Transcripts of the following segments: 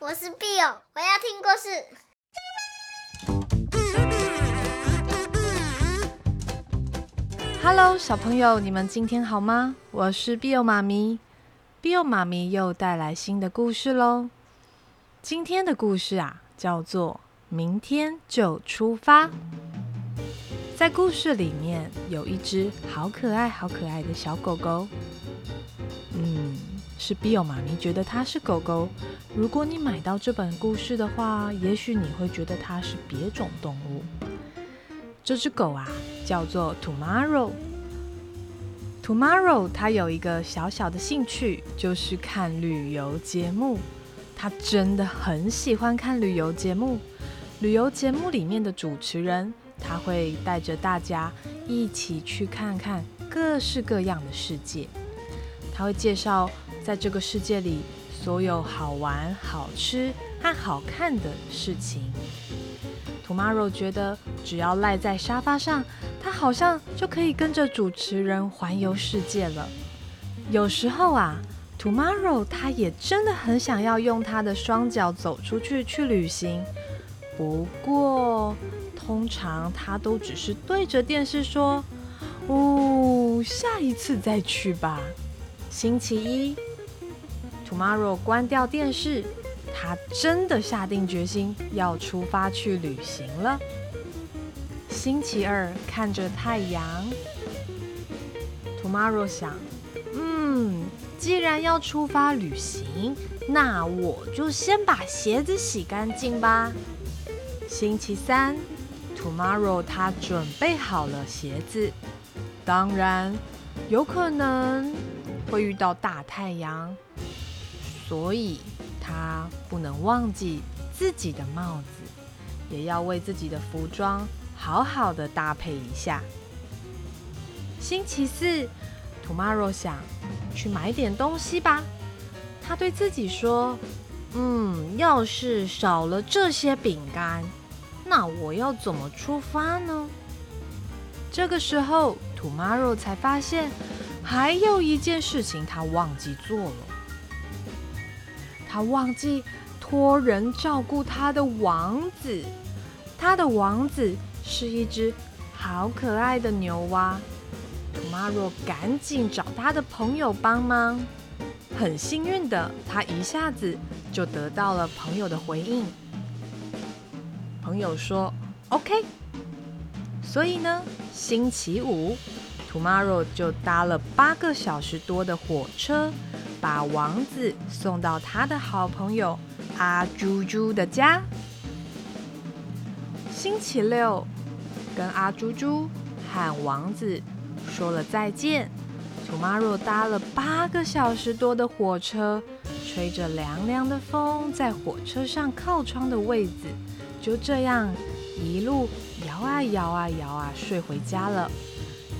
我是 Bill，我要听故事。Hello，小朋友，你们今天好吗？我是 Bill 妈咪，Bill 妈咪又带来新的故事喽。今天的故事啊，叫做《明天就出发》。在故事里面有一只好可爱、好可爱的小狗狗。嗯，是 Bill 妈咪觉得它是狗狗。如果你买到这本故事的话，也许你会觉得它是别种动物。这只狗啊，叫做 Tomorrow。Tomorrow 它有一个小小的兴趣，就是看旅游节目。它真的很喜欢看旅游节目。旅游节目里面的主持人。他会带着大家一起去看看各式各样的世界。他会介绍在这个世界里所有好玩、好吃和好看的事情。Tomorrow 觉得只要赖在沙发上，他好像就可以跟着主持人环游世界了。有时候啊，Tomorrow 他也真的很想要用他的双脚走出去去旅行。不过，通常他都只是对着电视说：“哦，下一次再去吧。”星期一，Tomorrow 关掉电视，他真的下定决心要出发去旅行了。星期二，看着太阳，Tomorrow 想：“嗯，既然要出发旅行，那我就先把鞋子洗干净吧。”星期三。Tomorrow，他准备好了鞋子，当然有可能会遇到大太阳，所以他不能忘记自己的帽子，也要为自己的服装好好的搭配一下。星期四，Tomorrow 想去买点东西吧，他对自己说：“嗯，要是少了这些饼干。”那我要怎么出发呢？这个时候，Tomorrow 才发现还有一件事情他忘记做了。他忘记托人照顾他的王子。他的王子是一只好可爱的牛蛙。Tomorrow 赶紧找他的朋友帮忙。很幸运的，他一下子就得到了朋友的回应。朋友说：“OK。”所以呢，星期五，Tomorrow 就搭了八个小时多的火车，把王子送到他的好朋友阿猪猪的家。星期六，跟阿猪猪和王子说了再见，Tomorrow 搭了八个小时多的火车，吹着凉凉的风，在火车上靠窗的位子。就这样一路摇啊摇啊摇啊睡回家了。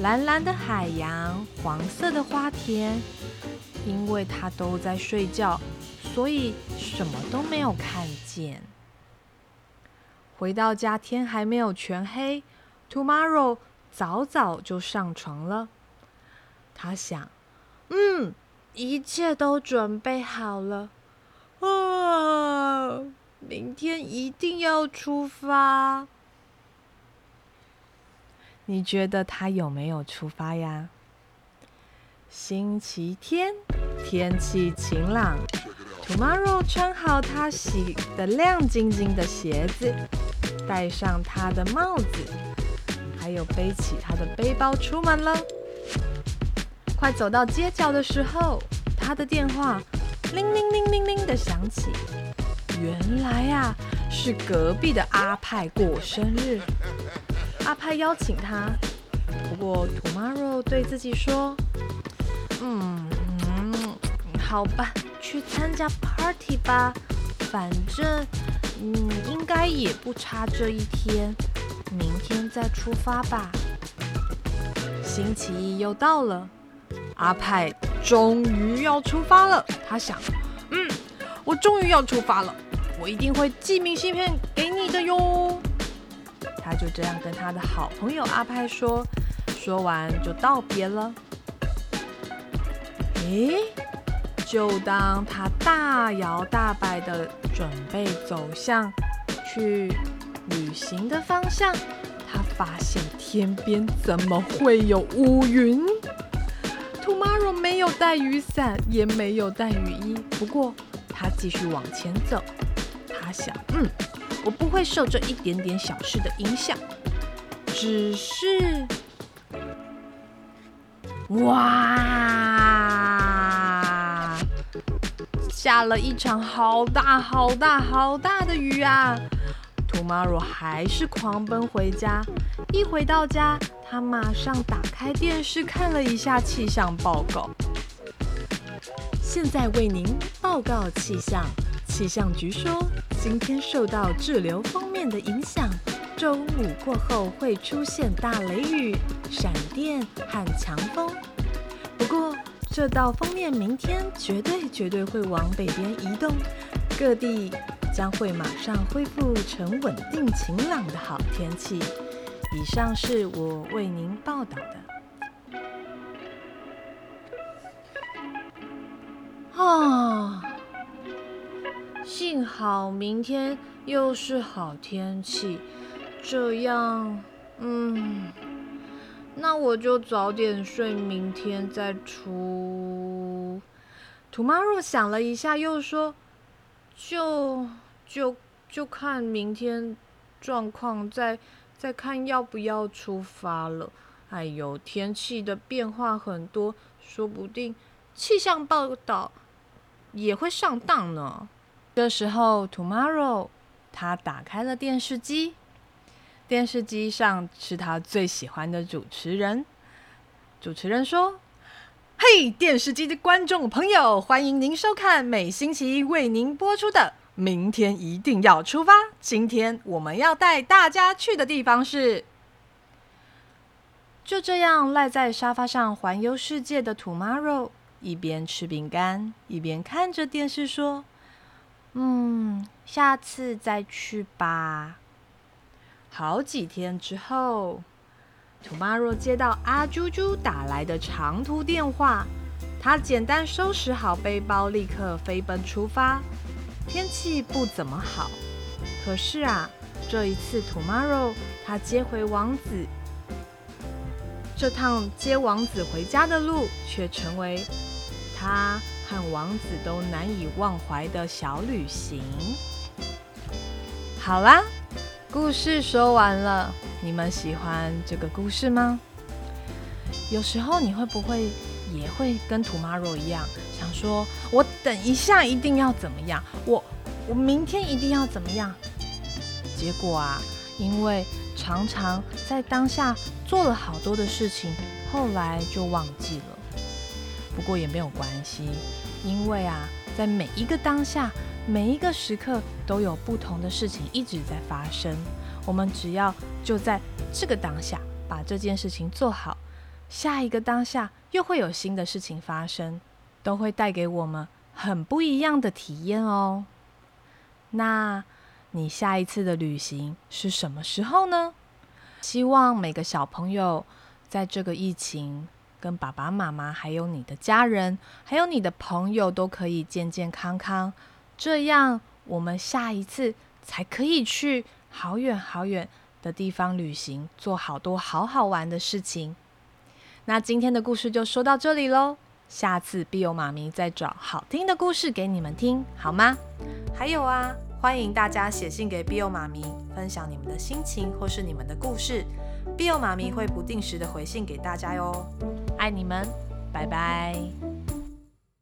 蓝蓝的海洋，黄色的花田，因为他都在睡觉，所以什么都没有看见。回到家，天还没有全黑，Tomorrow 早早就上床了。他想，嗯，一切都准备好了。啊。明天一定要出发。你觉得他有没有出发呀？星期天，天气晴朗。Tomorrow 穿好他洗的亮晶晶的鞋子，戴上他的帽子，还有背起他的背包出门了。快走到街角的时候，他的电话铃铃铃铃铃的响起。原来呀，是隔壁的阿派过生日。阿派邀请他，不过 Tomorrow 对自己说：“嗯嗯，好吧，去参加 party 吧，反正嗯应该也不差这一天，明天再出发吧。”星期一又到了，阿派终于要出发了。他想：“嗯，我终于要出发了。”我一定会寄明信片给你的哟。他就这样跟他的好朋友阿派说，说完就道别了。诶，就当他大摇大摆地准备走向去旅行的方向，他发现天边怎么会有乌云？Tomorrow 没有带雨伞，也没有带雨衣，不过他继续往前走。他想，嗯，我不会受这一点点小事的影响，只是，哇，下了一场好大好大好大的雨啊！Tomorrow 还是狂奔回家，一回到家，他马上打开电视看了一下气象报告。现在为您报告气象。气象局说，今天受到滞留锋面的影响，周五过后会出现大雷雨、闪电和强风。不过，这道锋面明天绝对绝对会往北边移动，各地将会马上恢复成稳定晴朗的好天气。以上是我为您报道的。啊。幸好明天又是好天气，这样，嗯，那我就早点睡，明天再出。土妈若想了一下，又说：“就就就看明天状况，再再看要不要出发了。”哎呦，天气的变化很多，说不定气象报道也会上当呢。这时候，Tomorrow 他打开了电视机，电视机上是他最喜欢的主持人。主持人说：“嘿，电视机的观众朋友，欢迎您收看每星期一为您播出的《明天一定要出发》。今天我们要带大家去的地方是……就这样赖在沙发上环游世界的 Tomorrow，一边吃饼干，一边看着电视说。”嗯，下次再去吧。好几天之后，Tomorrow 接到阿猪猪打来的长途电话，他简单收拾好背包，立刻飞奔出发。天气不怎么好，可是啊，这一次 Tomorrow 他接回王子，这趟接王子回家的路却成为他。和王子都难以忘怀的小旅行。好啦，故事说完了，你们喜欢这个故事吗？有时候你会不会也会跟土马肉一样，想说我等一下一定要怎么样，我我明天一定要怎么样？结果啊，因为常常在当下做了好多的事情，后来就忘记了。不过也没有关系，因为啊，在每一个当下，每一个时刻都有不同的事情一直在发生。我们只要就在这个当下把这件事情做好，下一个当下又会有新的事情发生，都会带给我们很不一样的体验哦。那你下一次的旅行是什么时候呢？希望每个小朋友在这个疫情。跟爸爸妈妈，还有你的家人，还有你的朋友，都可以健健康康，这样我们下一次才可以去好远好远的地方旅行，做好多好好玩的事情。那今天的故事就说到这里喽，下次碧欧妈咪再找好听的故事给你们听，好吗？还有啊，欢迎大家写信给碧欧妈咪，分享你们的心情或是你们的故事。Bio 妈咪会不定时的回信给大家哟，爱你们，拜拜。